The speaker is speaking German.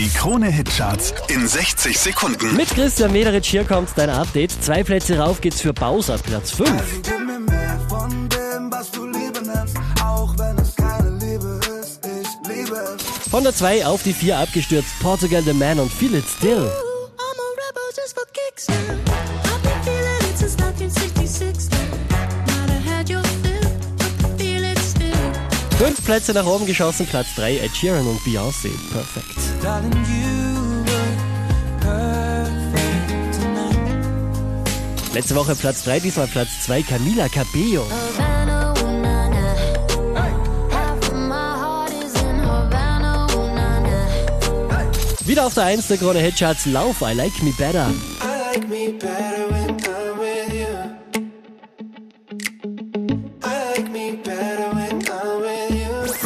Die Krone-Hitcharts in 60 Sekunden. Mit Christian Mederitsch hier kommt dein Update. Zwei Plätze rauf geht's für Bowser, Platz 5. Gib mir mehr von dem, was du Liebe nennst, auch wenn es keine Liebe ist. Ich liebe es. Von der 2 auf die 4 abgestürzt. Portugal the Man und Feel It Still. I'm Fünf Plätze nach oben geschossen, Platz 3 Ed Sheeran und Beyoncé. Perfekt. Darling, perfect. Letzte Woche Platz 3, diesmal Platz 2 Camila Cabello. Havana, na, na. Wieder auf der 1 der Krone Hitcharts Lauf, I Like Me Better. I like me better when I'm with you. I like me better